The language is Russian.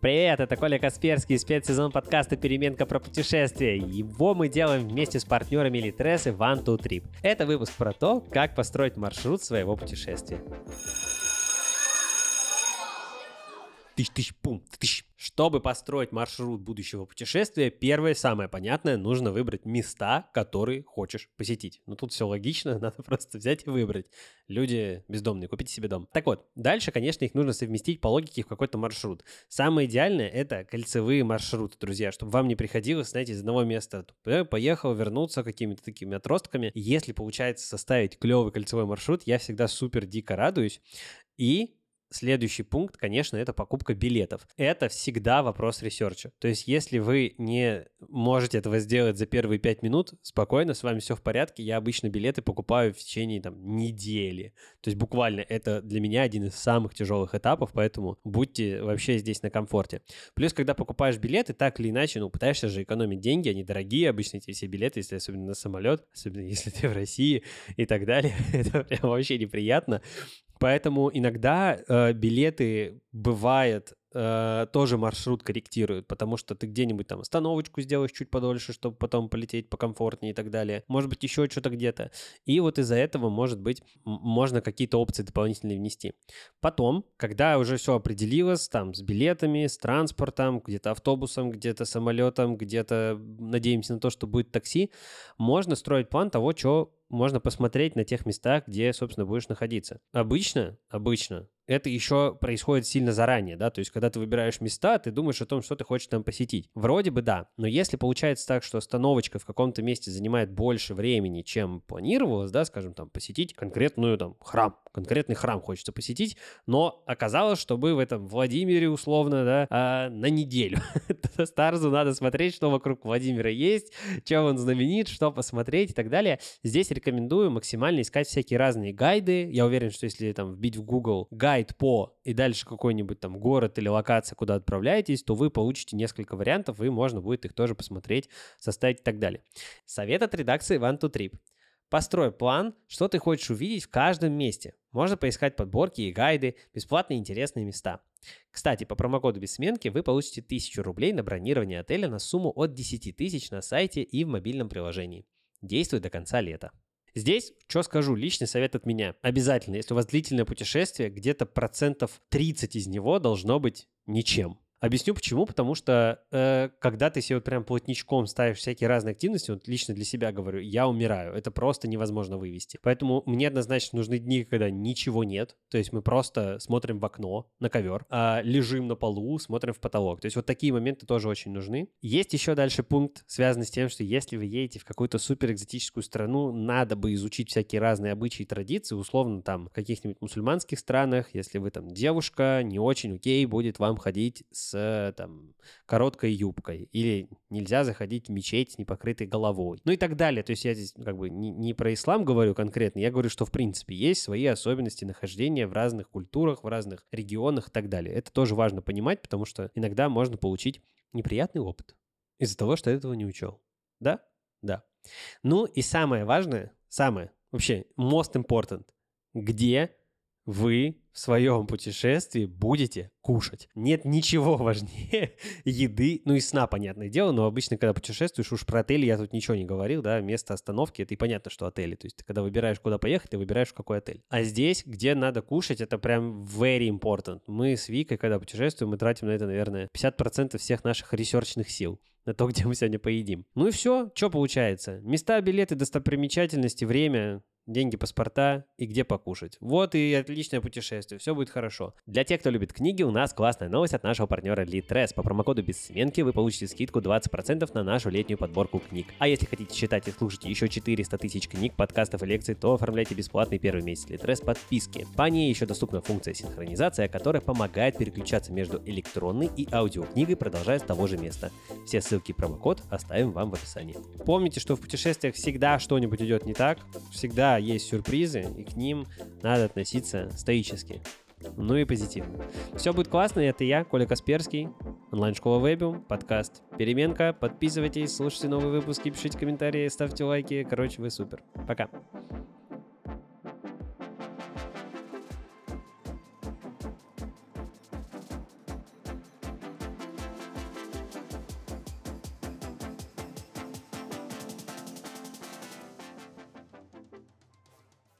Привет, это Коля Касперский, спецсезон подкаста «Переменка про путешествия». Его мы делаем вместе с партнерами Литрес и One to Trip. Это выпуск про то, как построить маршрут своего путешествия. Тыщ-тыщ-пум, тыщ. Чтобы построить маршрут будущего путешествия, первое, самое понятное, нужно выбрать места, которые хочешь посетить. Ну тут все логично, надо просто взять и выбрать. Люди бездомные, купите себе дом. Так вот, дальше, конечно, их нужно совместить по логике в какой-то маршрут. Самое идеальное — это кольцевые маршруты, друзья, чтобы вам не приходилось, знаете, из одного места поехал, вернуться какими-то такими отростками. Если получается составить клевый кольцевой маршрут, я всегда супер дико радуюсь. И Следующий пункт, конечно, это покупка билетов. Это всегда вопрос research а. То есть, если вы не можете этого сделать за первые пять минут, спокойно, с вами все в порядке. Я обычно билеты покупаю в течение там недели. То есть, буквально это для меня один из самых тяжелых этапов, поэтому будьте вообще здесь на комфорте. Плюс, когда покупаешь билеты, так или иначе, ну, пытаешься же экономить деньги, они дорогие обычно эти все билеты, если особенно на самолет, особенно если ты в России и так далее. это прям вообще неприятно. Поэтому иногда э, билеты бывает э, тоже маршрут корректируют, потому что ты где-нибудь там остановочку сделаешь чуть подольше, чтобы потом полететь покомфортнее и так далее. Может быть, еще что-то где-то. И вот из-за этого, может быть, можно какие-то опции дополнительные внести. Потом, когда уже все определилось, там, с билетами, с транспортом, где-то автобусом, где-то самолетом, где-то надеемся на то, что будет такси, можно строить план того, что можно посмотреть на тех местах, где, собственно, будешь находиться. Обычно, обычно это еще происходит сильно заранее, да, то есть когда ты выбираешь места, ты думаешь о том, что ты хочешь там посетить. Вроде бы да, но если получается так, что остановочка в каком-то месте занимает больше времени, чем планировалось, да, скажем, там, посетить конкретную там храм, конкретный храм хочется посетить, но оказалось, что мы в этом Владимире условно, да, а, на неделю. Старзу надо смотреть, что вокруг Владимира есть, чем он знаменит, что посмотреть и так далее. Здесь рекомендую максимально искать всякие разные гайды. Я уверен, что если там вбить в Google гайд по и дальше какой-нибудь там город или локация, куда отправляетесь, то вы получите несколько вариантов, и можно будет их тоже посмотреть, составить и так далее. Совет от редакции One to Trip. Построй план, что ты хочешь увидеть в каждом месте. Можно поискать подборки и гайды, бесплатные интересные места. Кстати, по промокоду Бессменки вы получите 1000 рублей на бронирование отеля на сумму от 10 тысяч на сайте и в мобильном приложении. Действует до конца лета. Здесь, что скажу, личный совет от меня. Обязательно, если у вас длительное путешествие, где-то процентов 30 из него должно быть ничем. Объясню почему. Потому что э, когда ты себе вот прям плотничком ставишь всякие разные активности, вот лично для себя говорю, я умираю. Это просто невозможно вывести. Поэтому мне однозначно нужны дни, когда ничего нет. То есть мы просто смотрим в окно, на ковер, э, лежим на полу, смотрим в потолок. То есть вот такие моменты тоже очень нужны. Есть еще дальше пункт, связанный с тем, что если вы едете в какую-то супер экзотическую страну, надо бы изучить всякие разные обычаи и традиции. Условно там в каких-нибудь мусульманских странах, если вы там девушка, не очень окей будет вам ходить с с там короткой юбкой, или нельзя заходить в мечеть с непокрытой головой, ну и так далее. То есть я здесь как бы не, не про ислам говорю конкретно, я говорю, что в принципе есть свои особенности нахождения в разных культурах, в разных регионах и так далее. Это тоже важно понимать, потому что иногда можно получить неприятный опыт из-за того, что этого не учел. Да? Да. Ну и самое важное, самое, вообще, most important, где вы в своем путешествии будете кушать. Нет ничего важнее еды, ну и сна, понятное дело, но обычно, когда путешествуешь, уж про отель я тут ничего не говорил, да, место остановки, это и понятно, что отели, то есть ты когда выбираешь, куда поехать, ты выбираешь, в какой отель. А здесь, где надо кушать, это прям very important. Мы с Викой, когда путешествуем, мы тратим на это, наверное, 50% всех наших ресерчных сил на то, где мы сегодня поедим. Ну и все, что получается? Места, билеты, достопримечательности, время, деньги, паспорта и где покушать. Вот и отличное путешествие, все будет хорошо. Для тех, кто любит книги, у нас классная новость от нашего партнера Litres. По промокоду Бессменки вы получите скидку 20% на нашу летнюю подборку книг. А если хотите читать и слушать еще 400 тысяч книг, подкастов и лекций, то оформляйте бесплатный первый месяц Litres подписки. По ней еще доступна функция синхронизация, которая помогает переключаться между электронной и аудиокнигой, продолжая с того же места. Все ссылки и промокод оставим вам в описании. Помните, что в путешествиях всегда что-нибудь идет не так, всегда есть сюрпризы, и к ним надо относиться стоически. Ну и позитивно. Все будет классно, это я, Коля Касперский, онлайн-школа Вебиум, подкаст «Переменка». Подписывайтесь, слушайте новые выпуски, пишите комментарии, ставьте лайки. Короче, вы супер. Пока.